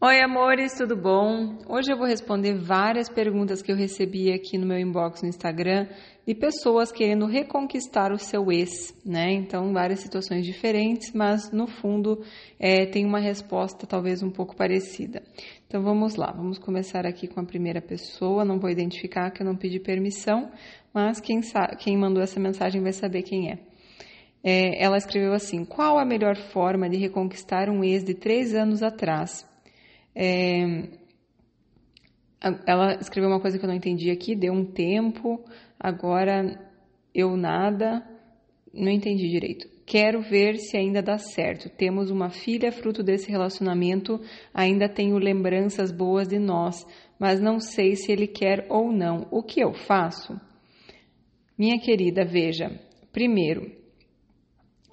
Oi, amores, tudo bom? Hoje eu vou responder várias perguntas que eu recebi aqui no meu inbox no Instagram de pessoas querendo reconquistar o seu ex, né? Então, várias situações diferentes, mas no fundo é, tem uma resposta talvez um pouco parecida. Então, vamos lá, vamos começar aqui com a primeira pessoa. Não vou identificar que eu não pedi permissão, mas quem, sabe, quem mandou essa mensagem vai saber quem é. é. Ela escreveu assim: Qual a melhor forma de reconquistar um ex de três anos atrás? É, ela escreveu uma coisa que eu não entendi aqui, deu um tempo, agora eu nada, não entendi direito. Quero ver se ainda dá certo. Temos uma filha fruto desse relacionamento, ainda tenho lembranças boas de nós, mas não sei se ele quer ou não. O que eu faço? Minha querida, veja. Primeiro,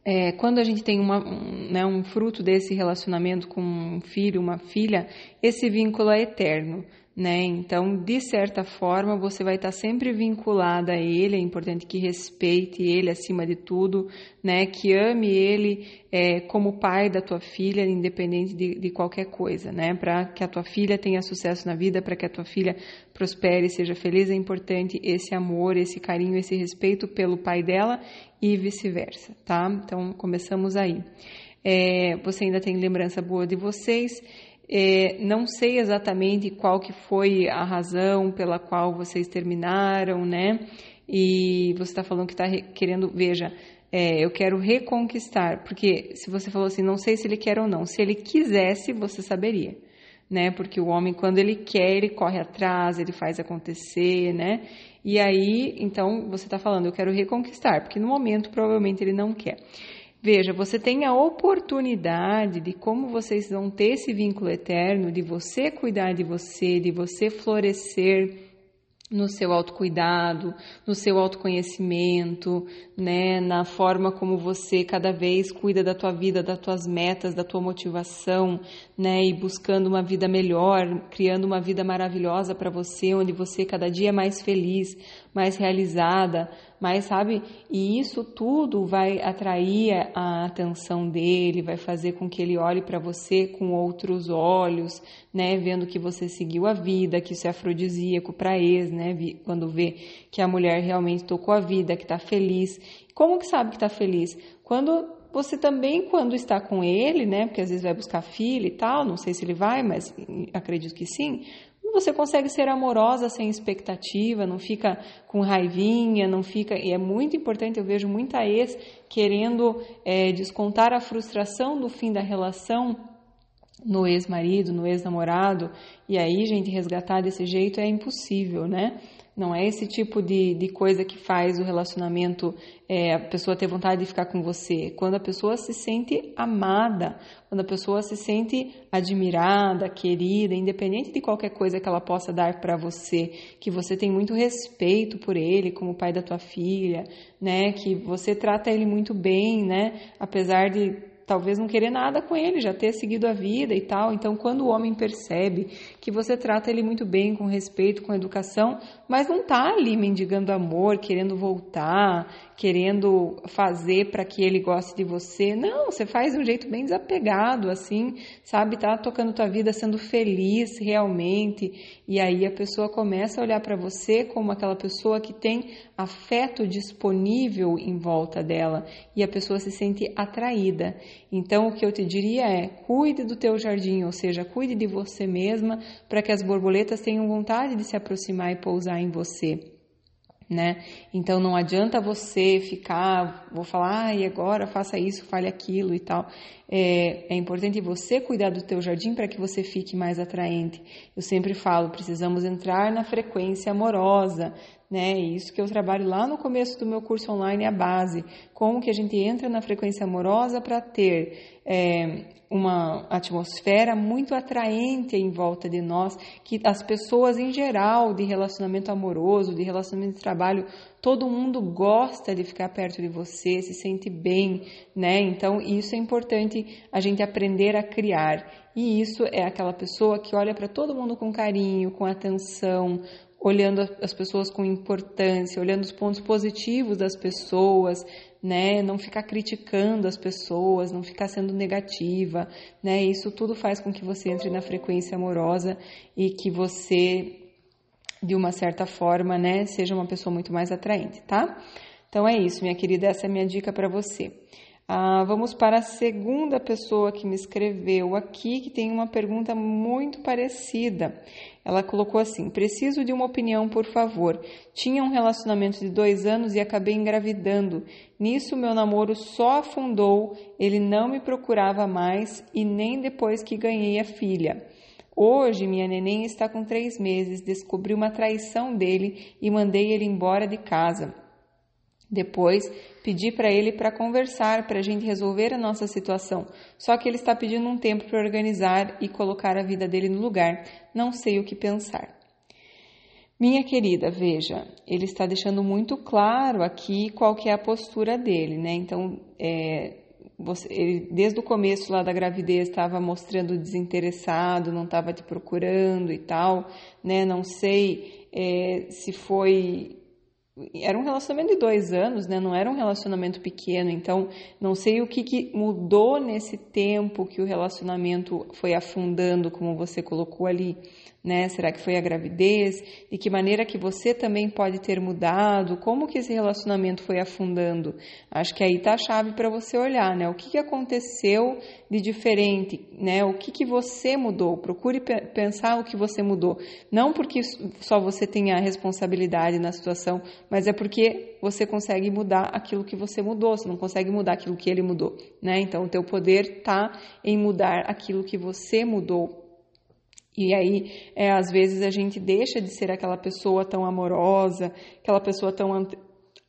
é, quando a gente tem uma, um, né, um fruto desse relacionamento com um filho, uma filha, esse vínculo é eterno né? Então, de certa forma, você vai estar sempre vinculada a ele. É importante que respeite ele acima de tudo, né? Que ame ele é, como pai da tua filha, independente de, de qualquer coisa, né? Para que a tua filha tenha sucesso na vida, para que a tua filha prospere, seja feliz, é importante esse amor, esse carinho, esse respeito pelo pai dela e vice-versa, tá? Então, começamos aí. É, você ainda tem lembrança boa de vocês. É, não sei exatamente qual que foi a razão pela qual vocês terminaram, né? E você está falando que está querendo, veja, é, eu quero reconquistar, porque se você falou assim, não sei se ele quer ou não, se ele quisesse, você saberia, né? Porque o homem, quando ele quer, ele corre atrás, ele faz acontecer, né? E aí, então, você está falando, eu quero reconquistar, porque no momento provavelmente ele não quer. Veja, você tem a oportunidade de como vocês vão ter esse vínculo eterno, de você cuidar de você, de você florescer no seu autocuidado, no seu autoconhecimento, né, na forma como você cada vez cuida da tua vida, das tuas metas, da tua motivação, né, e buscando uma vida melhor, criando uma vida maravilhosa para você, onde você cada dia é mais feliz, mais realizada, mais, sabe? E isso tudo vai atrair a atenção dele, vai fazer com que ele olhe para você com outros olhos, né? Vendo que você seguiu a vida, que isso é afrodisíaco para ex, né? Quando vê que a mulher realmente tocou a vida, que está feliz. Como que sabe que está feliz? Quando você também, quando está com ele, né? Porque às vezes vai buscar filho e tal, não sei se ele vai, mas acredito que sim você consegue ser amorosa sem expectativa, não fica com raivinha, não fica. E é muito importante, eu vejo muita ex querendo é, descontar a frustração do fim da relação no ex-marido, no ex-namorado, e aí, gente, resgatar desse jeito é impossível, né? Não é esse tipo de, de coisa que faz o relacionamento é, a pessoa ter vontade de ficar com você. Quando a pessoa se sente amada, quando a pessoa se sente admirada, querida, independente de qualquer coisa que ela possa dar para você, que você tem muito respeito por ele, como pai da tua filha, né? Que você trata ele muito bem, né? Apesar de talvez não querer nada com ele, já ter seguido a vida e tal. Então, quando o homem percebe que você trata ele muito bem, com respeito, com educação, mas não tá ali mendigando amor, querendo voltar, querendo fazer para que ele goste de você. Não, você faz de um jeito bem desapegado, assim, sabe? Tá tocando tua vida, sendo feliz realmente. E aí a pessoa começa a olhar para você como aquela pessoa que tem afeto disponível em volta dela e a pessoa se sente atraída. Então, o que eu te diria é: cuide do teu jardim, ou seja, cuide de você mesma para que as borboletas tenham vontade de se aproximar e pousar em você né? Então não adianta você ficar, vou falar, e agora faça isso, fale aquilo e tal. É, é importante você cuidar do teu jardim para que você fique mais atraente. Eu sempre falo, precisamos entrar na frequência amorosa, né? Isso que eu trabalho lá no começo do meu curso online, a base. Como que a gente entra na frequência amorosa para ter é, uma atmosfera muito atraente em volta de nós, que as pessoas em geral de relacionamento amoroso, de relacionamento de trabalho, todo mundo gosta de ficar perto de você, se sente bem, né? Então, isso é importante a gente aprender a criar. E isso é aquela pessoa que olha para todo mundo com carinho, com atenção, olhando as pessoas com importância, olhando os pontos positivos das pessoas, né? Não ficar criticando as pessoas, não ficar sendo negativa, né? Isso tudo faz com que você entre na frequência amorosa e que você de uma certa forma, né, seja uma pessoa muito mais atraente, tá? Então é isso, minha querida, essa é a minha dica para você. Ah, vamos para a segunda pessoa que me escreveu aqui, que tem uma pergunta muito parecida. Ela colocou assim: Preciso de uma opinião, por favor. Tinha um relacionamento de dois anos e acabei engravidando. Nisso, meu namoro só afundou, ele não me procurava mais e nem depois que ganhei a filha. Hoje, minha neném está com três meses, descobri uma traição dele e mandei ele embora de casa. Depois, pedi para ele para conversar, para a gente resolver a nossa situação. Só que ele está pedindo um tempo para organizar e colocar a vida dele no lugar. Não sei o que pensar. Minha querida, veja, ele está deixando muito claro aqui qual que é a postura dele, né? Então, é, você, ele, desde o começo lá da gravidez estava mostrando desinteressado, não estava te procurando e tal, né? Não sei é, se foi era um relacionamento de dois anos, né? Não era um relacionamento pequeno, então não sei o que, que, mudou nesse tempo que o relacionamento foi afundando, como você colocou ali né? Será que foi a gravidez? De que maneira que você também pode ter mudado? Como que esse relacionamento foi afundando? Acho que aí tá a chave para você olhar, né? O que, que aconteceu de diferente, né? O que, que você mudou? Procure pensar o que você mudou. Não porque só você tenha a responsabilidade na situação, mas é porque você consegue mudar aquilo que você mudou, você não consegue mudar aquilo que ele mudou, né? Então, o teu poder tá em mudar aquilo que você mudou e aí, é, às vezes, a gente deixa de ser aquela pessoa tão amorosa, aquela pessoa tão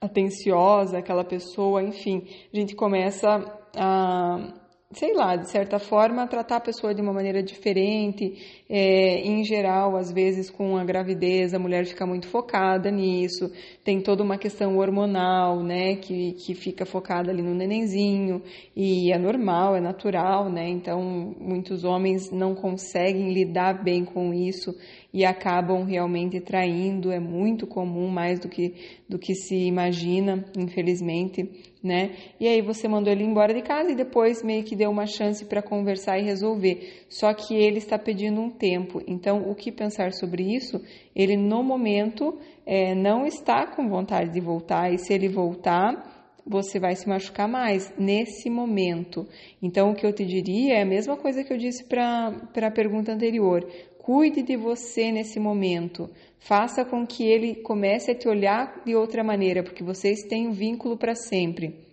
atenciosa, aquela pessoa, enfim, a gente começa a sei lá, de certa forma, tratar a pessoa de uma maneira diferente. É, em geral, às vezes, com a gravidez, a mulher fica muito focada nisso. Tem toda uma questão hormonal, né, que, que fica focada ali no nenenzinho. E é normal, é natural, né? Então, muitos homens não conseguem lidar bem com isso e acabam realmente traindo. É muito comum, mais do que, do que se imagina, infelizmente né? E aí você mandou ele embora de casa e depois meio que deu uma chance para conversar e resolver. Só que ele está pedindo um tempo. Então, o que pensar sobre isso? Ele no momento é, não está com vontade de voltar e se ele voltar você vai se machucar mais nesse momento. Então, o que eu te diria é a mesma coisa que eu disse para a pergunta anterior. Cuide de você nesse momento. Faça com que ele comece a te olhar de outra maneira, porque vocês têm um vínculo para sempre.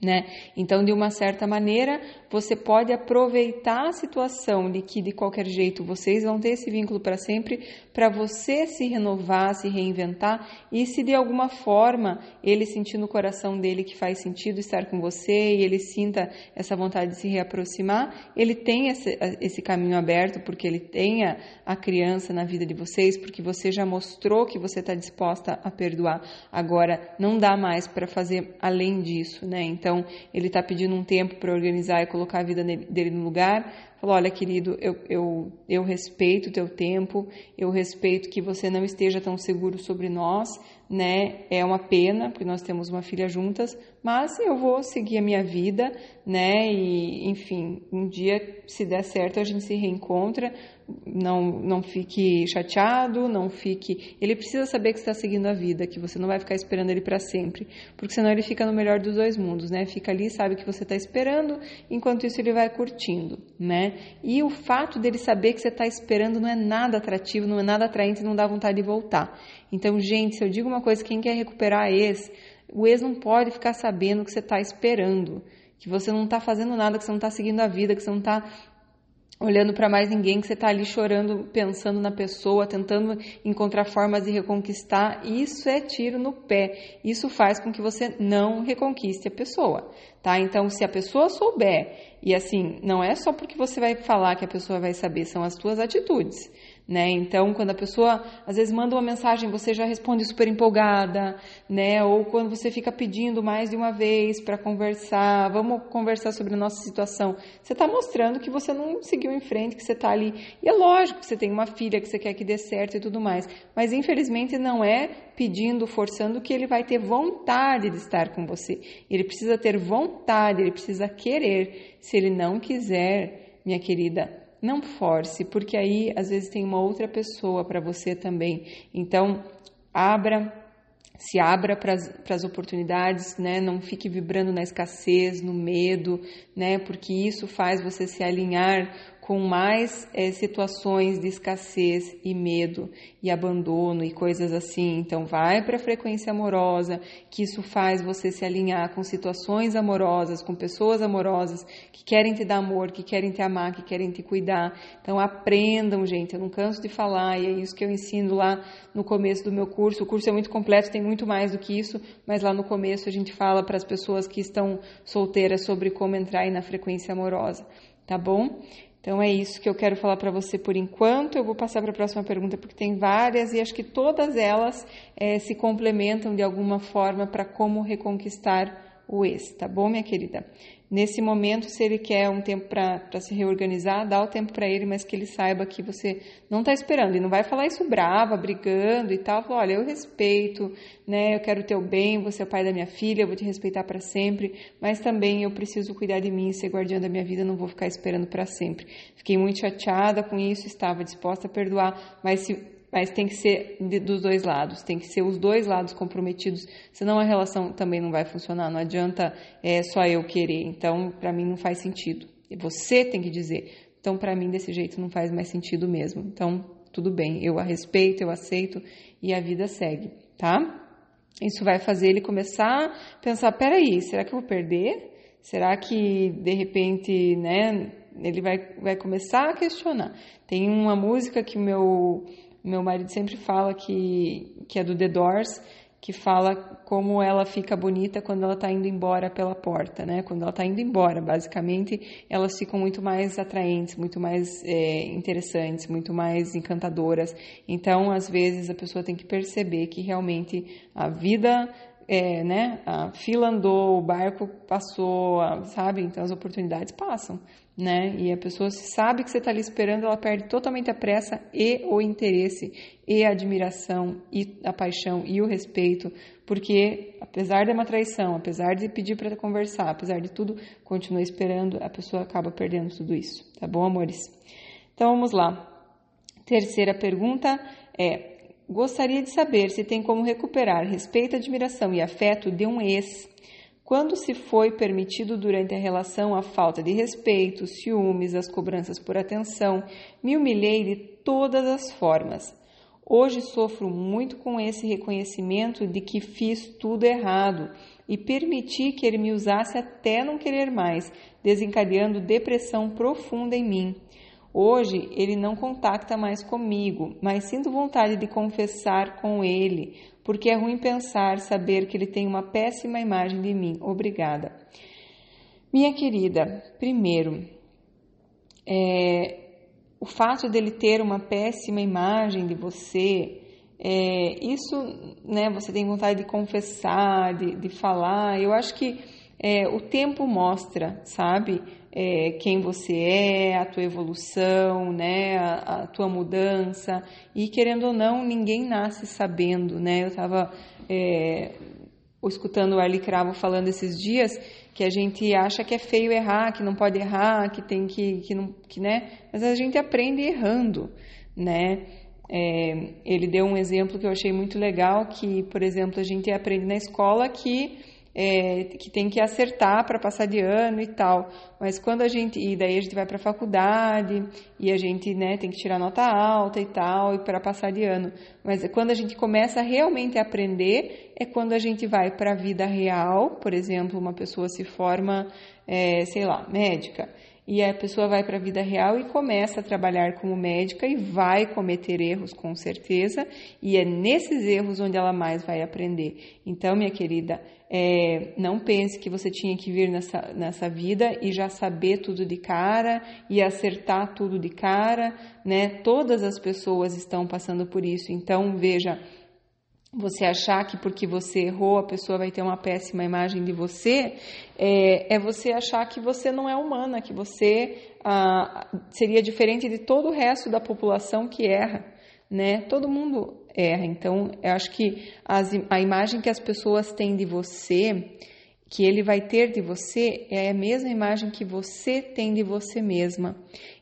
Né? Então, de uma certa maneira, você pode aproveitar a situação de que de qualquer jeito vocês vão ter esse vínculo para sempre, para você se renovar, se reinventar e se de alguma forma ele sentir no coração dele que faz sentido estar com você e ele sinta essa vontade de se reaproximar, ele tem esse, esse caminho aberto porque ele tenha a criança na vida de vocês, porque você já mostrou que você está disposta a perdoar. Agora, não dá mais para fazer além disso, né? Então, ele está pedindo um tempo para organizar e colocar a vida dele no lugar, falou: Olha, querido, eu, eu, eu respeito o teu tempo, eu respeito que você não esteja tão seguro sobre nós, né? É uma pena, porque nós temos uma filha juntas, mas eu vou seguir a minha vida, né? E, enfim, um dia, se der certo, a gente se reencontra. Não, não fique chateado, não fique. Ele precisa saber que está seguindo a vida, que você não vai ficar esperando ele para sempre, porque senão ele fica no melhor dos dois mundos, né? Fica ali, sabe que você está esperando, enquanto isso ele vai curtindo, né? E o fato dele saber que você está esperando não é nada atrativo, não é nada atraente, não dá vontade de voltar. Então, gente, se eu digo uma coisa, quem quer recuperar ex, o ex não pode ficar sabendo que você está esperando, que você não está fazendo nada, que você não está seguindo a vida, que você não está olhando para mais ninguém, que você está ali chorando, pensando na pessoa, tentando encontrar formas de reconquistar. Isso é tiro no pé. Isso faz com que você não reconquiste a pessoa. tá? Então, se a pessoa souber, e assim, não é só porque você vai falar que a pessoa vai saber, são as tuas atitudes né? Então, quando a pessoa às vezes manda uma mensagem, você já responde super empolgada, né? Ou quando você fica pedindo mais de uma vez para conversar, vamos conversar sobre a nossa situação. Você está mostrando que você não seguiu em frente, que você está ali. E é lógico que você tem uma filha que você quer que dê certo e tudo mais, mas infelizmente não é pedindo, forçando que ele vai ter vontade de estar com você. Ele precisa ter vontade, ele precisa querer. Se ele não quiser, minha querida, não force, porque aí às vezes tem uma outra pessoa para você também. Então, abra, se abra para as oportunidades, né? Não fique vibrando na escassez, no medo, né? Porque isso faz você se alinhar com mais é, situações de escassez e medo e abandono e coisas assim. Então, vai para a frequência amorosa, que isso faz você se alinhar com situações amorosas, com pessoas amorosas que querem te dar amor, que querem te amar, que querem te cuidar. Então, aprendam, gente. Eu não canso de falar e é isso que eu ensino lá no começo do meu curso. O curso é muito completo, tem muito mais do que isso, mas lá no começo a gente fala para as pessoas que estão solteiras sobre como entrar aí na frequência amorosa, tá bom? Então é isso que eu quero falar para você por enquanto. Eu vou passar para a próxima pergunta porque tem várias e acho que todas elas é, se complementam de alguma forma para como reconquistar o ex, tá bom, minha querida? Nesse momento, se ele quer um tempo para se reorganizar, dá o tempo para ele, mas que ele saiba que você não está esperando. E não vai falar isso brava, brigando e tal. Olha, eu respeito, né? Eu quero o teu bem, você é o pai da minha filha, eu vou te respeitar para sempre, mas também eu preciso cuidar de mim, ser guardiã da minha vida, não vou ficar esperando para sempre. Fiquei muito chateada com isso, estava disposta a perdoar, mas se mas tem que ser de, dos dois lados, tem que ser os dois lados comprometidos, senão a relação também não vai funcionar. Não adianta é, só eu querer. Então, para mim não faz sentido. Você tem que dizer. Então, para mim desse jeito não faz mais sentido mesmo. Então, tudo bem, eu a respeito, eu aceito e a vida segue, tá? Isso vai fazer ele começar a pensar: peraí, será que eu vou perder? Será que de repente, né? Ele vai, vai começar a questionar. Tem uma música que meu meu marido sempre fala que, que é do The Doors, que fala como ela fica bonita quando ela está indo embora pela porta, né? Quando ela está indo embora, basicamente, elas ficam muito mais atraentes, muito mais é, interessantes, muito mais encantadoras. Então, às vezes, a pessoa tem que perceber que realmente a vida é, né, a fila andou, o barco passou, sabe? Então as oportunidades passam, né? E a pessoa sabe que você está ali esperando, ela perde totalmente a pressa e o interesse, e a admiração, e a paixão, e o respeito, porque apesar de uma traição, apesar de pedir para conversar, apesar de tudo, continua esperando, a pessoa acaba perdendo tudo isso, tá bom, amores? Então vamos lá. Terceira pergunta é: Gostaria de saber se tem como recuperar respeito, admiração e afeto de um ex quando se foi permitido durante a relação a falta de respeito, ciúmes, as cobranças por atenção. Me humilhei de todas as formas. Hoje sofro muito com esse reconhecimento de que fiz tudo errado e permiti que ele me usasse até não querer mais, desencadeando depressão profunda em mim. Hoje ele não contacta mais comigo, mas sinto vontade de confessar com ele, porque é ruim pensar, saber que ele tem uma péssima imagem de mim. Obrigada. Minha querida, primeiro, é, o fato dele ter uma péssima imagem de você, é, isso, né, você tem vontade de confessar, de, de falar, eu acho que é, o tempo mostra, sabe? É, quem você é, a tua evolução, né, a, a, tua mudança. E querendo ou não, ninguém nasce sabendo, né? Eu estava é, escutando o Arlie Cravo falando esses dias que a gente acha que é feio errar, que não pode errar, que tem que, que não, que, né? Mas a gente aprende errando, né? É, ele deu um exemplo que eu achei muito legal, que, por exemplo, a gente aprende na escola que é, que tem que acertar para passar de ano e tal. Mas quando a gente. E daí a gente vai para a faculdade e a gente né, tem que tirar nota alta e tal, e para passar de ano. Mas quando a gente começa realmente a aprender, é quando a gente vai para a vida real. Por exemplo, uma pessoa se forma, é, sei lá, médica e a pessoa vai para a vida real e começa a trabalhar como médica e vai cometer erros com certeza, e é nesses erros onde ela mais vai aprender. Então, minha querida, é, não pense que você tinha que vir nessa, nessa vida e já saber tudo de cara e acertar tudo de cara, né? Todas as pessoas estão passando por isso. Então, veja, você achar que porque você errou a pessoa vai ter uma péssima imagem de você, é, é você achar que você não é humana, que você ah, seria diferente de todo o resto da população que erra, né? Todo mundo erra. Então, eu acho que as, a imagem que as pessoas têm de você, que ele vai ter de você, é a mesma imagem que você tem de você mesma.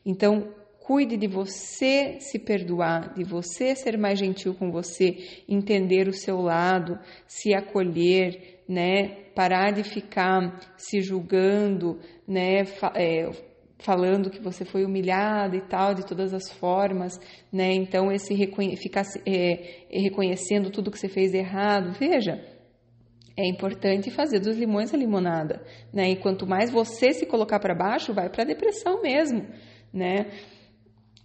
Então, Cuide de você se perdoar, de você ser mais gentil com você, entender o seu lado, se acolher, né? Parar de ficar se julgando, né? É, falando que você foi humilhado e tal, de todas as formas, né? Então, esse reconhe ficar é, reconhecendo tudo que você fez errado, veja, é importante fazer dos limões a limonada, né? E quanto mais você se colocar para baixo, vai para a depressão mesmo, né?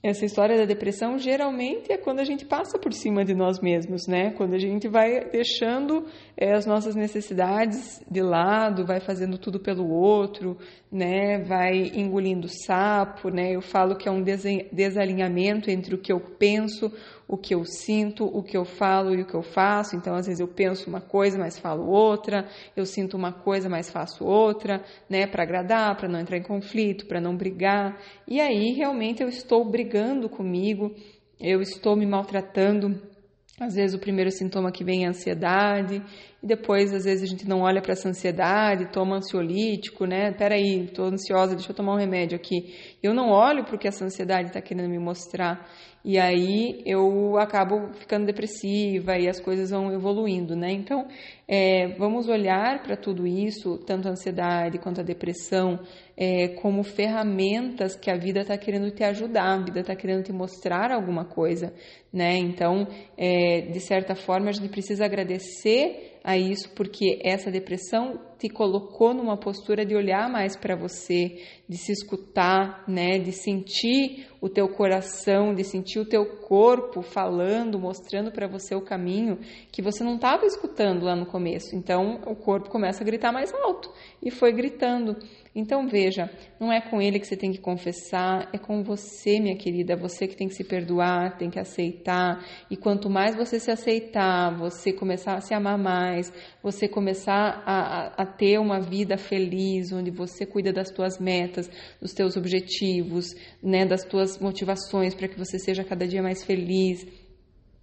Essa história da depressão geralmente é quando a gente passa por cima de nós mesmos, né? Quando a gente vai deixando é, as nossas necessidades de lado, vai fazendo tudo pelo outro, né? Vai engolindo sapo, né? Eu falo que é um desalinhamento entre o que eu penso, o que eu sinto, o que eu falo e o que eu faço. Então, às vezes eu penso uma coisa, mas falo outra, eu sinto uma coisa, mas faço outra, né, para agradar, para não entrar em conflito, para não brigar. E aí, realmente eu estou brigando comigo, eu estou me maltratando. Às vezes o primeiro sintoma que vem é a ansiedade, e depois às vezes a gente não olha para essa ansiedade, toma ansiolítico, né? Peraí, estou ansiosa, deixa eu tomar um remédio aqui. Eu não olho para o que essa ansiedade está querendo me mostrar. E aí eu acabo ficando depressiva e as coisas vão evoluindo, né? Então, é, vamos olhar para tudo isso, tanto a ansiedade quanto a depressão, é, como ferramentas que a vida está querendo te ajudar, a vida está querendo te mostrar alguma coisa, né? Então, é, de certa forma, a gente precisa agradecer a isso porque essa depressão te colocou numa postura de olhar mais para você, de se escutar, né, de sentir o teu coração, de sentir o teu corpo falando, mostrando para você o caminho que você não estava escutando lá no começo. Então, o corpo começa a gritar mais alto e foi gritando. Então veja, não é com ele que você tem que confessar, é com você, minha querida, você que tem que se perdoar, tem que aceitar. E quanto mais você se aceitar, você começar a se amar mais, você começar a, a, a ter uma vida feliz, onde você cuida das tuas metas, dos teus objetivos, né, das tuas motivações para que você seja cada dia mais feliz.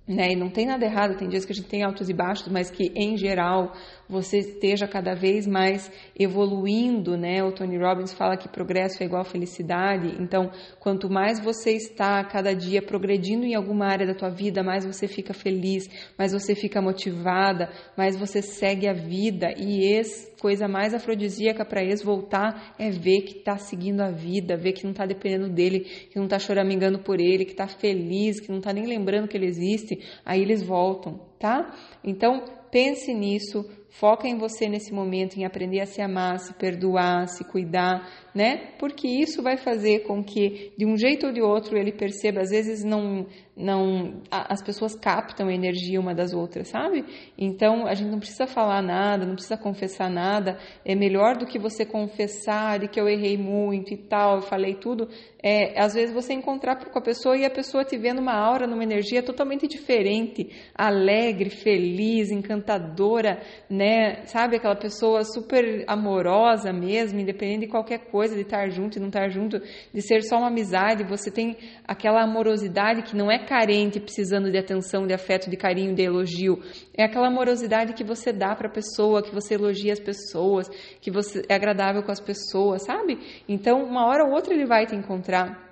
Né? E não tem nada errado, tem dias que a gente tem altos e baixos, mas que em geral você esteja cada vez mais evoluindo, né? O Tony Robbins fala que progresso é igual felicidade. Então, quanto mais você está cada dia progredindo em alguma área da tua vida, mais você fica feliz, mais você fica motivada, mais você segue a vida. E esse coisa mais afrodisíaca para eles voltar é ver que está seguindo a vida, ver que não está dependendo dele, que não está choramingando por ele, que está feliz, que não está nem lembrando que ele existe. Aí eles voltam, tá? Então pense nisso, foca em você nesse momento, em aprender a se amar, se perdoar, se cuidar, né? Porque isso vai fazer com que, de um jeito ou de outro, ele perceba. Às vezes não, não, as pessoas captam a energia uma das outras, sabe? Então a gente não precisa falar nada, não precisa confessar nada. É melhor do que você confessar de que eu errei muito e tal, eu falei tudo. É, às vezes você encontrar com a pessoa e a pessoa te vendo uma aura, numa energia totalmente diferente, alegre, feliz, encantadora, né? Sabe aquela pessoa super amorosa mesmo, independente de qualquer coisa coisa de estar junto e não estar junto, de ser só uma amizade, você tem aquela amorosidade que não é carente, precisando de atenção, de afeto, de carinho, de elogio. É aquela amorosidade que você dá para a pessoa, que você elogia as pessoas, que você é agradável com as pessoas, sabe? Então, uma hora ou outra ele vai te encontrar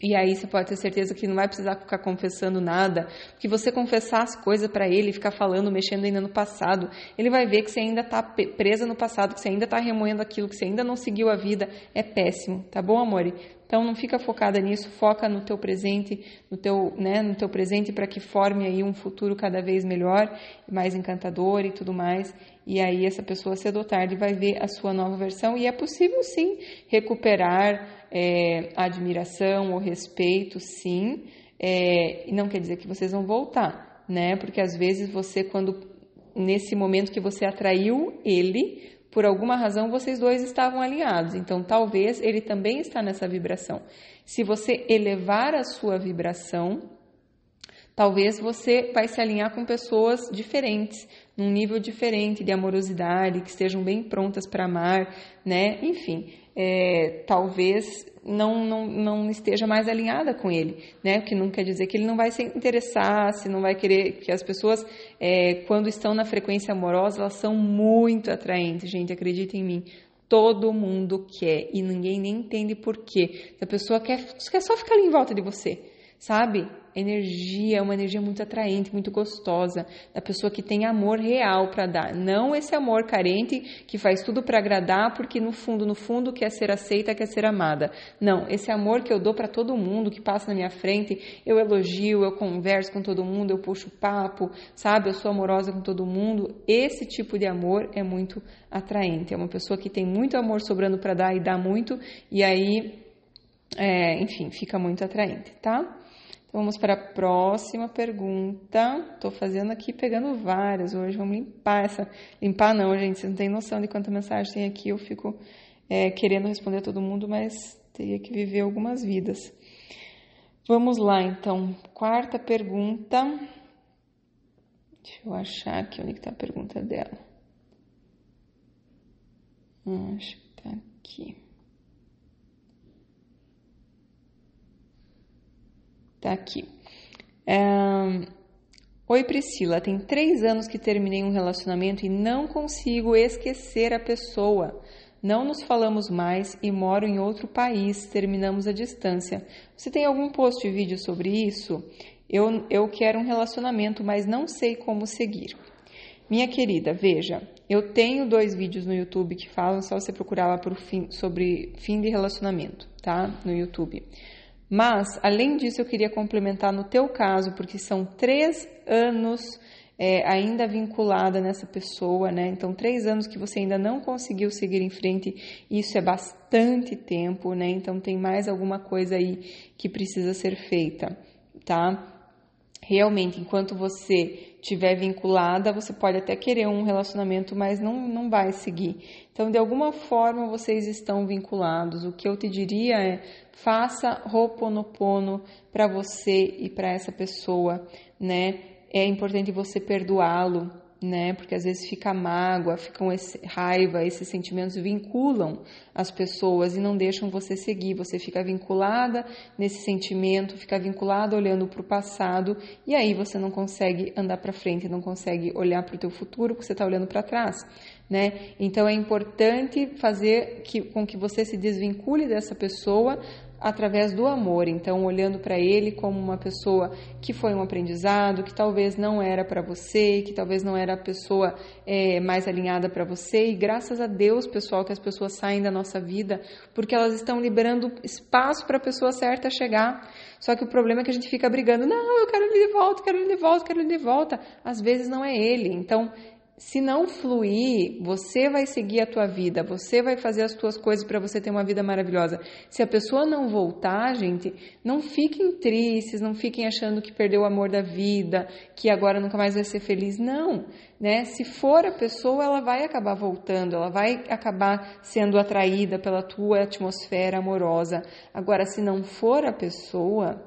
e aí você pode ter certeza que não vai precisar ficar confessando nada, porque você confessar as coisas para ele, ficar falando, mexendo ainda no passado, ele vai ver que você ainda está presa no passado, que você ainda está remoendo aquilo, que você ainda não seguiu a vida, é péssimo, tá bom, amor? Então não fica focada nisso, foca no teu presente, no teu, né, no teu presente para que forme aí um futuro cada vez melhor, mais encantador e tudo mais. E aí essa pessoa cedo ou tarde vai ver a sua nova versão e é possível sim recuperar é, admiração ou respeito, sim, é, não quer dizer que vocês vão voltar, né? Porque às vezes você, quando nesse momento que você atraiu ele, por alguma razão vocês dois estavam alinhados, então talvez ele também está nessa vibração. Se você elevar a sua vibração, talvez você vai se alinhar com pessoas diferentes, num nível diferente de amorosidade, que estejam bem prontas para amar, né? Enfim, é, talvez não, não, não esteja mais alinhada com ele, né? O que não quer dizer que ele não vai se interessar, se não vai querer que as pessoas, é, quando estão na frequência amorosa, elas são muito atraentes, gente, acredita em mim. Todo mundo quer e ninguém nem entende por quê. A pessoa quer, quer só ficar ali em volta de você, sabe? Energia, uma energia muito atraente, muito gostosa, da pessoa que tem amor real para dar, não esse amor carente que faz tudo para agradar porque no fundo, no fundo quer ser aceita, quer ser amada. Não, esse amor que eu dou para todo mundo que passa na minha frente, eu elogio, eu converso com todo mundo, eu puxo papo, sabe? Eu sou amorosa com todo mundo. Esse tipo de amor é muito atraente. É uma pessoa que tem muito amor sobrando para dar e dá muito, e aí, é, enfim, fica muito atraente, tá? Vamos para a próxima pergunta. Estou fazendo aqui, pegando várias hoje. Vamos limpar essa. Limpar não, gente. Vocês não têm noção de quanta mensagem tem aqui. Eu fico é, querendo responder a todo mundo, mas teria que viver algumas vidas. Vamos lá, então. Quarta pergunta. Deixa eu achar aqui onde está a pergunta dela. Acho que está aqui. Tá aqui. É... Oi Priscila, tem três anos que terminei um relacionamento e não consigo esquecer a pessoa. Não nos falamos mais e moro em outro país, terminamos a distância. Você tem algum post de vídeo sobre isso? Eu, eu quero um relacionamento, mas não sei como seguir. Minha querida, veja, eu tenho dois vídeos no YouTube que falam, só você procurar lá por fim, sobre fim de relacionamento, tá? No YouTube. Mas, além disso, eu queria complementar no teu caso, porque são três anos é, ainda vinculada nessa pessoa, né? Então, três anos que você ainda não conseguiu seguir em frente, isso é bastante tempo, né? Então, tem mais alguma coisa aí que precisa ser feita, tá? Realmente, enquanto você estiver vinculada, você pode até querer um relacionamento, mas não, não vai seguir. Então, de alguma forma, vocês estão vinculados. O que eu te diria é faça Ho'oponopono para você e para essa pessoa, né? É importante você perdoá-lo, né? Porque às vezes fica mágoa, ficam esse, raiva, esses sentimentos vinculam as pessoas e não deixam você seguir. Você fica vinculada nesse sentimento, fica vinculada olhando para o passado e aí você não consegue andar para frente, não consegue olhar para o teu futuro porque você está olhando para trás, né? Então é importante fazer que, com que você se desvincule dessa pessoa através do amor, então olhando para ele como uma pessoa que foi um aprendizado, que talvez não era para você, que talvez não era a pessoa é, mais alinhada para você, e graças a Deus, pessoal, que as pessoas saem da nossa vida porque elas estão liberando espaço para a pessoa certa chegar. Só que o problema é que a gente fica brigando, não, eu quero ele de volta, quero ele de volta, quero ele de volta. Às vezes não é ele. Então, se não fluir, você vai seguir a tua vida, você vai fazer as tuas coisas para você ter uma vida maravilhosa. Se a pessoa não voltar, gente, não fiquem tristes, não fiquem achando que perdeu o amor da vida, que agora nunca mais vai ser feliz. Não, né? Se for a pessoa, ela vai acabar voltando, ela vai acabar sendo atraída pela tua atmosfera amorosa. Agora, se não for a pessoa,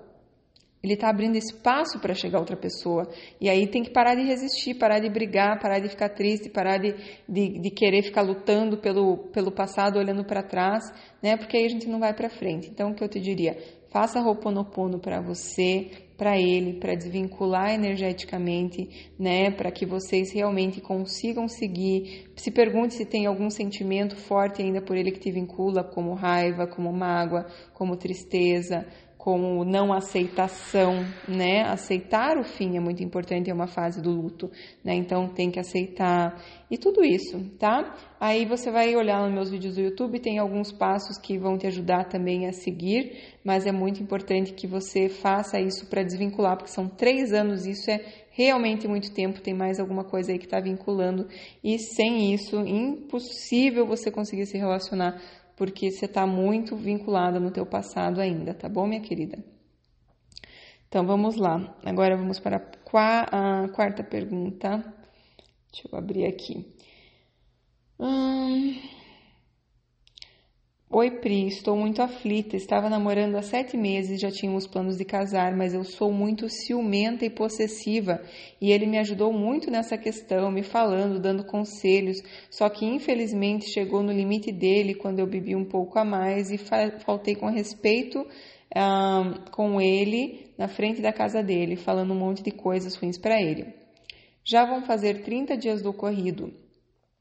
ele está abrindo espaço para chegar outra pessoa. E aí tem que parar de resistir, parar de brigar, parar de ficar triste, parar de, de, de querer ficar lutando pelo, pelo passado, olhando para trás, né? Porque aí a gente não vai para frente. Então, o que eu te diria? Faça Ho'oponopono para você, para ele, para desvincular energeticamente, né? Para que vocês realmente consigam seguir. Se pergunte se tem algum sentimento forte ainda por ele que te vincula, como raiva, como mágoa, como tristeza como não aceitação, né? Aceitar o fim é muito importante, é uma fase do luto, né? Então tem que aceitar e tudo isso, tá? Aí você vai olhar nos meus vídeos do YouTube, tem alguns passos que vão te ajudar também a seguir, mas é muito importante que você faça isso para desvincular, porque são três anos, isso é realmente muito tempo, tem mais alguma coisa aí que está vinculando, e sem isso, impossível você conseguir se relacionar porque você está muito vinculada no teu passado ainda, tá bom, minha querida? Então vamos lá. Agora vamos para a quarta pergunta. Deixa eu abrir aqui. Hum... Oi, Pri, estou muito aflita. Estava namorando há sete meses, já tínhamos planos de casar, mas eu sou muito ciumenta e possessiva e ele me ajudou muito nessa questão, me falando, dando conselhos. Só que infelizmente chegou no limite dele quando eu bebi um pouco a mais e fa faltei com respeito com ele na frente da casa dele, falando um monte de coisas ruins para ele. Já vão fazer 30 dias do ocorrido.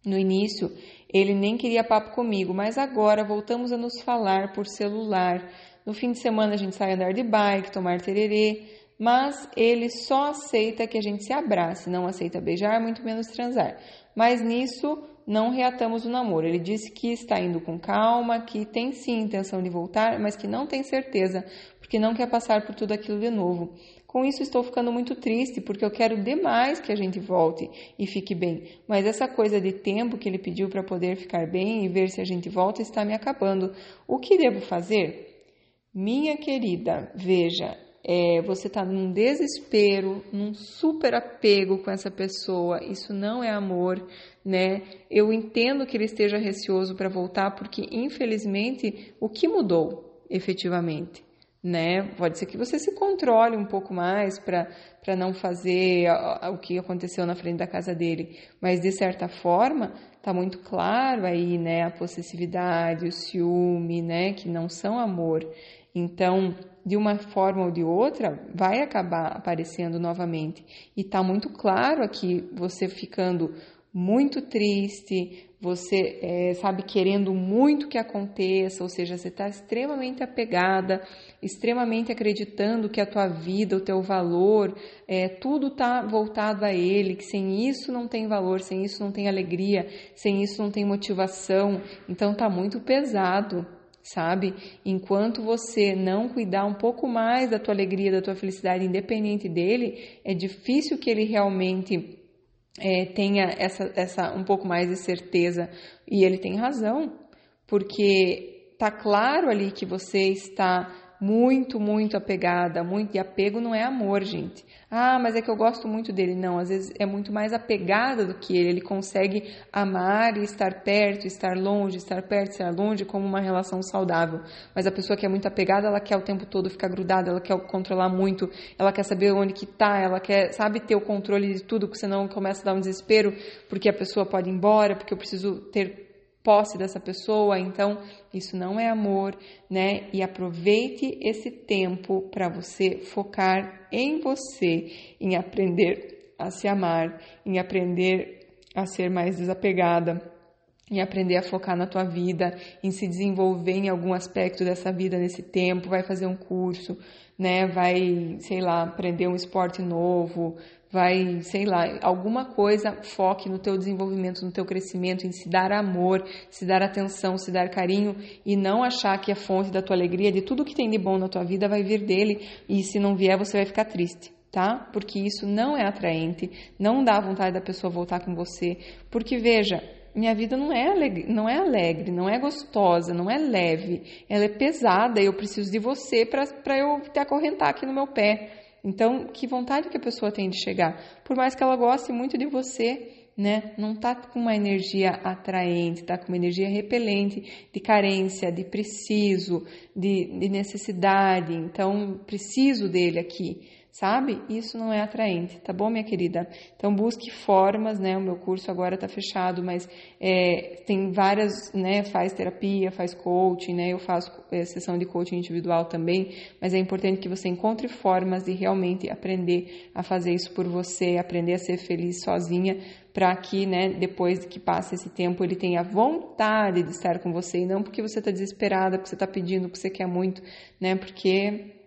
No início, ele nem queria papo comigo, mas agora voltamos a nos falar por celular. No fim de semana a gente sai andar de bike, tomar tererê, mas ele só aceita que a gente se abrace, não aceita beijar, muito menos transar. Mas nisso não reatamos o namoro. Ele disse que está indo com calma, que tem sim intenção de voltar, mas que não tem certeza, porque não quer passar por tudo aquilo de novo. Com isso, estou ficando muito triste porque eu quero demais que a gente volte e fique bem. Mas essa coisa de tempo que ele pediu para poder ficar bem e ver se a gente volta está me acabando. O que devo fazer? Minha querida, veja, é, você está num desespero, num super apego com essa pessoa. Isso não é amor, né? Eu entendo que ele esteja receoso para voltar porque, infelizmente, o que mudou efetivamente? Né? Pode ser que você se controle um pouco mais para não fazer o que aconteceu na frente da casa dele, mas de certa forma tá muito claro aí, né, a possessividade, o ciúme, né, que não são amor. Então, de uma forma ou de outra, vai acabar aparecendo novamente. E tá muito claro aqui você ficando muito triste, você é, sabe querendo muito que aconteça, ou seja, você está extremamente apegada, extremamente acreditando que a tua vida, o teu valor, é, tudo está voltado a Ele, que sem isso não tem valor, sem isso não tem alegria, sem isso não tem motivação. Então tá muito pesado, sabe? Enquanto você não cuidar um pouco mais da tua alegria, da tua felicidade, independente dele, é difícil que ele realmente é, tenha essa, essa um pouco mais de certeza. E ele tem razão, porque tá claro ali que você está muito, muito apegada, muito e apego não é amor, gente. Ah, mas é que eu gosto muito dele. Não, às vezes é muito mais apegada do que ele. Ele consegue amar e estar perto, estar longe, estar perto, estar longe, como uma relação saudável. Mas a pessoa que é muito apegada, ela quer o tempo todo ficar grudada, ela quer controlar muito, ela quer saber onde que tá, ela quer, sabe, ter o controle de tudo, porque senão começa a dar um desespero, porque a pessoa pode ir embora, porque eu preciso ter posse dessa pessoa, então isso não é amor, né? E aproveite esse tempo para você focar em você, em aprender a se amar, em aprender a ser mais desapegada, em aprender a focar na tua vida, em se desenvolver em algum aspecto dessa vida nesse tempo, vai fazer um curso, né? Vai, sei lá, aprender um esporte novo, vai, sei lá, alguma coisa foque no teu desenvolvimento, no teu crescimento, em se dar amor, se dar atenção, se dar carinho e não achar que a fonte da tua alegria, de tudo que tem de bom na tua vida vai vir dele e se não vier você vai ficar triste. Tá? Porque isso não é atraente, não dá vontade da pessoa voltar com você. Porque veja, minha vida não é alegre, não é alegre, não é gostosa, não é leve, ela é pesada e eu preciso de você para eu te acorrentar aqui no meu pé. Então, que vontade que a pessoa tem de chegar? Por mais que ela goste muito de você, né? Não tá com uma energia atraente, tá com uma energia repelente, de carência, de preciso, de, de necessidade. Então, preciso dele aqui sabe? Isso não é atraente, tá bom, minha querida? Então busque formas, né? O meu curso agora está fechado, mas é, tem várias, né? Faz terapia, faz coaching, né? Eu faço é, sessão de coaching individual também, mas é importante que você encontre formas de realmente aprender a fazer isso por você, aprender a ser feliz sozinha, para que, né? Depois que passe esse tempo, ele tenha vontade de estar com você e não porque você está desesperada, porque você está pedindo, porque você quer muito, né? Porque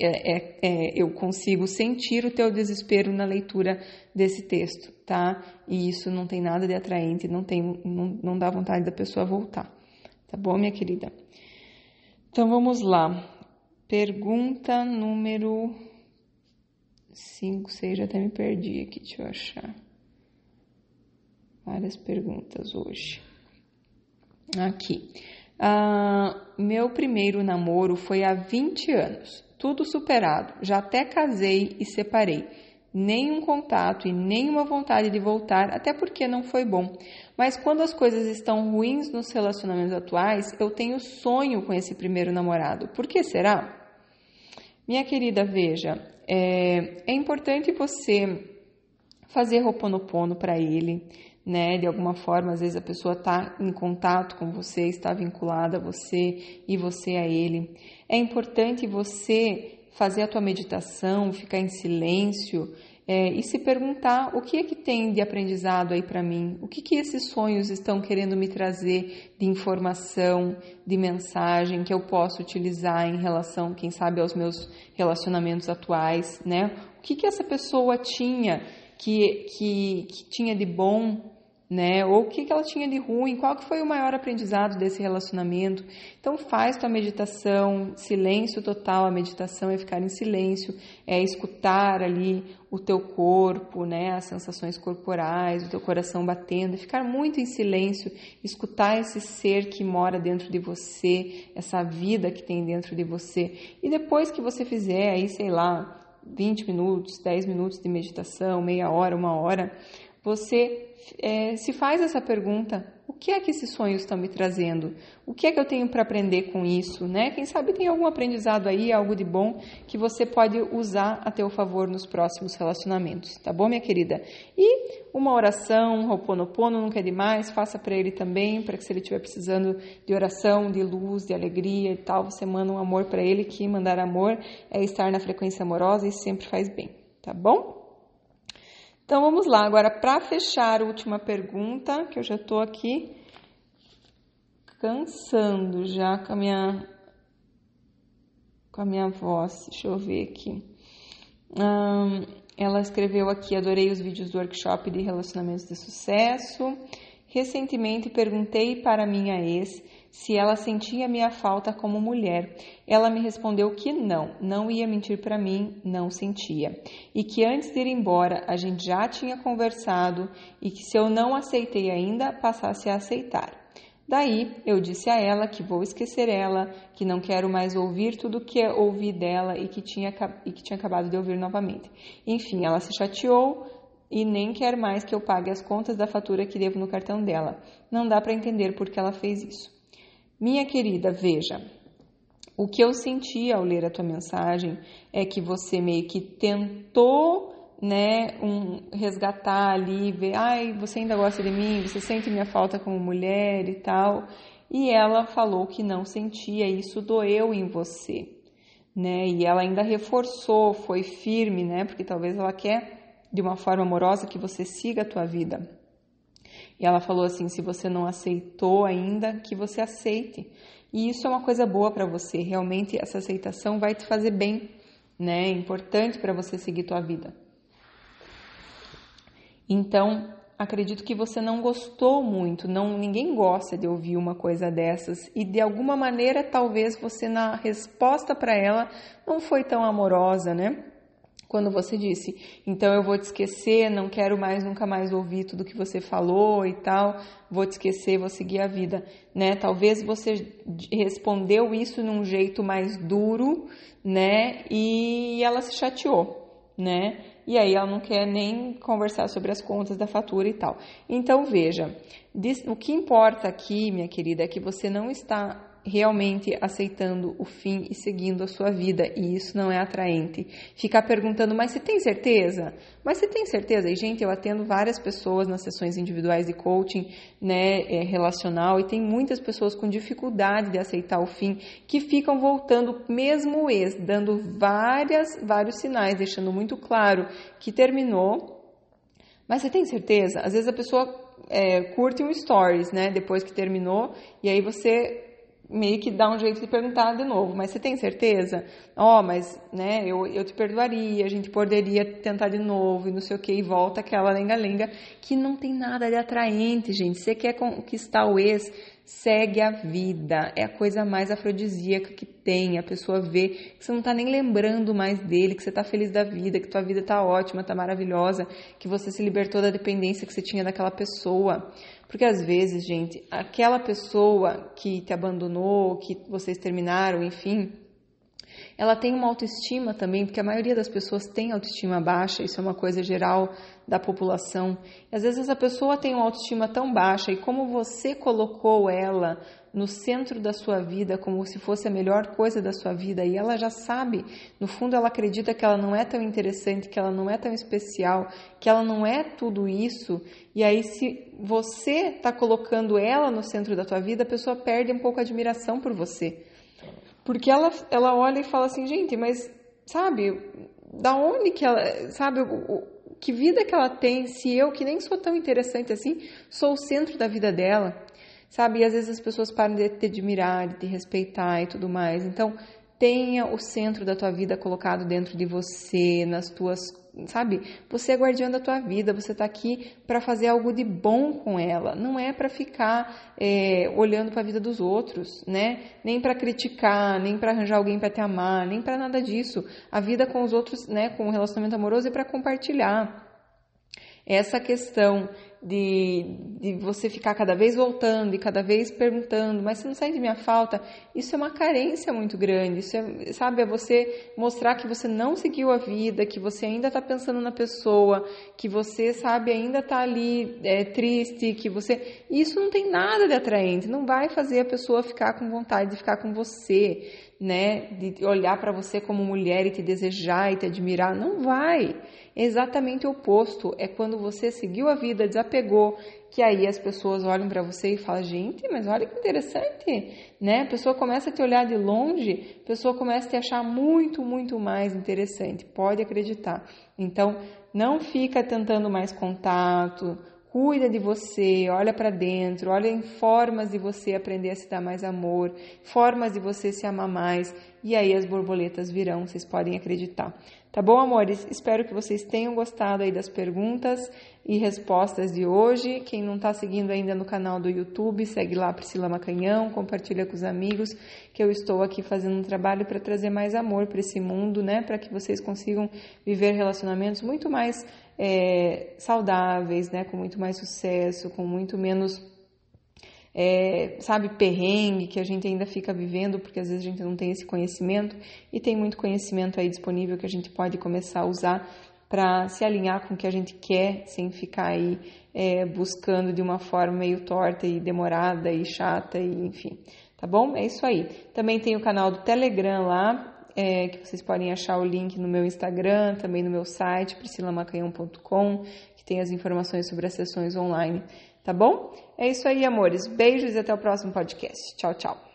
é, é, é, eu consigo sentir o teu desespero na leitura desse texto, tá? E isso não tem nada de atraente, não tem, não, não dá vontade da pessoa voltar, tá bom, minha querida? Então vamos lá. Pergunta número 5, 6, já até me perdi aqui, deixa eu achar. Várias perguntas hoje. Aqui. Ah, meu primeiro namoro foi há 20 anos, tudo superado, já até casei e separei. Nenhum contato e nenhuma vontade de voltar, até porque não foi bom. Mas quando as coisas estão ruins nos relacionamentos atuais, eu tenho sonho com esse primeiro namorado. Por que será? Minha querida, veja, é, é importante você fazer roponopono para ele, né? De alguma forma, às vezes a pessoa está em contato com você, está vinculada a você e você a ele. É importante você fazer a tua meditação, ficar em silêncio é, e se perguntar o que é que tem de aprendizado aí para mim, o que que esses sonhos estão querendo me trazer de informação, de mensagem que eu posso utilizar em relação, quem sabe, aos meus relacionamentos atuais, né? O que que essa pessoa tinha que, que, que tinha de bom né? Ou o que, que ela tinha de ruim, qual que foi o maior aprendizado desse relacionamento. Então faz tua meditação, silêncio total, a meditação é ficar em silêncio, é escutar ali o teu corpo, né? As sensações corporais, o teu coração batendo, é ficar muito em silêncio, escutar esse ser que mora dentro de você, essa vida que tem dentro de você. E depois que você fizer aí, sei lá, 20 minutos, 10 minutos de meditação, meia hora, uma hora, você é, se faz essa pergunta: o que é que esses sonhos estão me trazendo? O que é que eu tenho para aprender com isso? Né? Quem sabe tem algum aprendizado aí, algo de bom que você pode usar a teu favor nos próximos relacionamentos, tá bom, minha querida? E uma oração, um Ho'oponopono nunca é demais, faça para ele também, para que se ele estiver precisando de oração, de luz, de alegria e tal, você manda um amor para ele, que mandar amor é estar na frequência amorosa e sempre faz bem, tá bom? Então vamos lá, agora para fechar a última pergunta, que eu já estou aqui cansando já com a minha com a minha voz. Deixa eu ver aqui. ela escreveu aqui: adorei os vídeos do workshop de relacionamentos de sucesso. Recentemente perguntei para minha ex se ela sentia minha falta como mulher. Ela me respondeu que não, não ia mentir para mim, não sentia. E que antes de ir embora a gente já tinha conversado e que se eu não aceitei ainda, passasse a aceitar. Daí eu disse a ela que vou esquecer ela, que não quero mais ouvir tudo que ouvi dela e que tinha, e que tinha acabado de ouvir novamente. Enfim, ela se chateou e nem quer mais que eu pague as contas da fatura que devo no cartão dela. Não dá para entender por que ela fez isso. Minha querida, veja, o que eu senti ao ler a tua mensagem é que você meio que tentou, né, um, resgatar ali, ver, ai, você ainda gosta de mim, você sente minha falta como mulher e tal. E ela falou que não sentia, isso doeu em você, né? E ela ainda reforçou, foi firme, né? Porque talvez ela quer de uma forma amorosa que você siga a tua vida. E ela falou assim: se você não aceitou ainda, que você aceite. E isso é uma coisa boa para você. Realmente essa aceitação vai te fazer bem, né? É importante para você seguir tua vida. Então, acredito que você não gostou muito, não ninguém gosta de ouvir uma coisa dessas e de alguma maneira talvez você na resposta para ela não foi tão amorosa, né? Quando você disse, então eu vou te esquecer, não quero mais nunca mais ouvir tudo que você falou e tal, vou te esquecer, vou seguir a vida, né? Talvez você respondeu isso num jeito mais duro, né? E ela se chateou, né? E aí ela não quer nem conversar sobre as contas da fatura e tal. Então veja, o que importa aqui, minha querida, é que você não está realmente aceitando o fim e seguindo a sua vida, e isso não é atraente. Ficar perguntando, mas você tem certeza? Mas você tem certeza? E, gente, eu atendo várias pessoas nas sessões individuais de coaching né, é, relacional, e tem muitas pessoas com dificuldade de aceitar o fim, que ficam voltando, mesmo ex, dando várias, vários sinais, deixando muito claro que terminou. Mas você tem certeza? Às vezes a pessoa é, curte um stories, né? Depois que terminou, e aí você meio que dá um jeito de perguntar de novo, mas você tem certeza? Ó, oh, mas, né, eu, eu te perdoaria, a gente poderia tentar de novo e não sei o que, e volta aquela lenga-lenga que não tem nada de atraente, gente. Você quer conquistar o ex, segue a vida. É a coisa mais afrodisíaca que tem. A pessoa vê que você não tá nem lembrando mais dele, que você tá feliz da vida, que tua vida tá ótima, tá maravilhosa, que você se libertou da dependência que você tinha daquela pessoa. Porque às vezes, gente, aquela pessoa que te abandonou, que vocês terminaram, enfim, ela tem uma autoestima também, porque a maioria das pessoas tem autoestima baixa, isso é uma coisa geral da população. E às vezes essa pessoa tem uma autoestima tão baixa e como você colocou ela no centro da sua vida, como se fosse a melhor coisa da sua vida, e ela já sabe, no fundo ela acredita que ela não é tão interessante, que ela não é tão especial, que ela não é tudo isso, e aí se você está colocando ela no centro da tua vida, a pessoa perde um pouco a admiração por você. Porque ela, ela olha e fala assim, gente, mas sabe, da onde que ela, sabe, o, que vida que ela tem se eu, que nem sou tão interessante assim, sou o centro da vida dela, sabe? E às vezes as pessoas param de te admirar, de te respeitar e tudo mais. Então, tenha o centro da tua vida colocado dentro de você, nas tuas sabe? Você é guardiã da tua vida, você está aqui para fazer algo de bom com ela, não é para ficar é, olhando para a vida dos outros, né? Nem para criticar, nem para arranjar alguém para te amar, nem para nada disso. A vida com os outros, né? Com o relacionamento amoroso é para compartilhar. Essa questão de, de você ficar cada vez voltando e cada vez perguntando, mas você não sente minha falta? Isso é uma carência muito grande. Isso é, sabe, é você mostrar que você não seguiu a vida, que você ainda está pensando na pessoa, que você, sabe, ainda está ali é, triste, que você. Isso não tem nada de atraente, não vai fazer a pessoa ficar com vontade de ficar com você, né? De olhar para você como mulher e te desejar e te admirar. Não vai exatamente o oposto. É quando você seguiu a vida, desapegou, que aí as pessoas olham para você e falam: gente, mas olha que interessante, né? A pessoa começa a te olhar de longe, a pessoa começa a te achar muito, muito mais interessante. Pode acreditar. Então, não fica tentando mais contato. Cuida de você, olha para dentro, olha em formas de você aprender a se dar mais amor, formas de você se amar mais, e aí as borboletas virão, vocês podem acreditar. Tá bom, amores? Espero que vocês tenham gostado aí das perguntas e respostas de hoje. Quem não está seguindo ainda no canal do YouTube, segue lá Priscila Macanhão, compartilha com os amigos que eu estou aqui fazendo um trabalho para trazer mais amor para esse mundo, né? Para que vocês consigam viver relacionamentos muito mais é, saudáveis, né? Com muito mais sucesso, com muito menos é, sabe, perrengue que a gente ainda fica vivendo, porque às vezes a gente não tem esse conhecimento e tem muito conhecimento aí disponível que a gente pode começar a usar para se alinhar com o que a gente quer, sem ficar aí é, buscando de uma forma meio torta e demorada e chata e enfim. Tá bom? É isso aí. Também tem o canal do Telegram lá, é, que vocês podem achar o link no meu Instagram, também no meu site, priscilamacanhão.com, que tem as informações sobre as sessões online. Tá bom? É isso aí, amores. Beijos e até o próximo podcast. Tchau, tchau.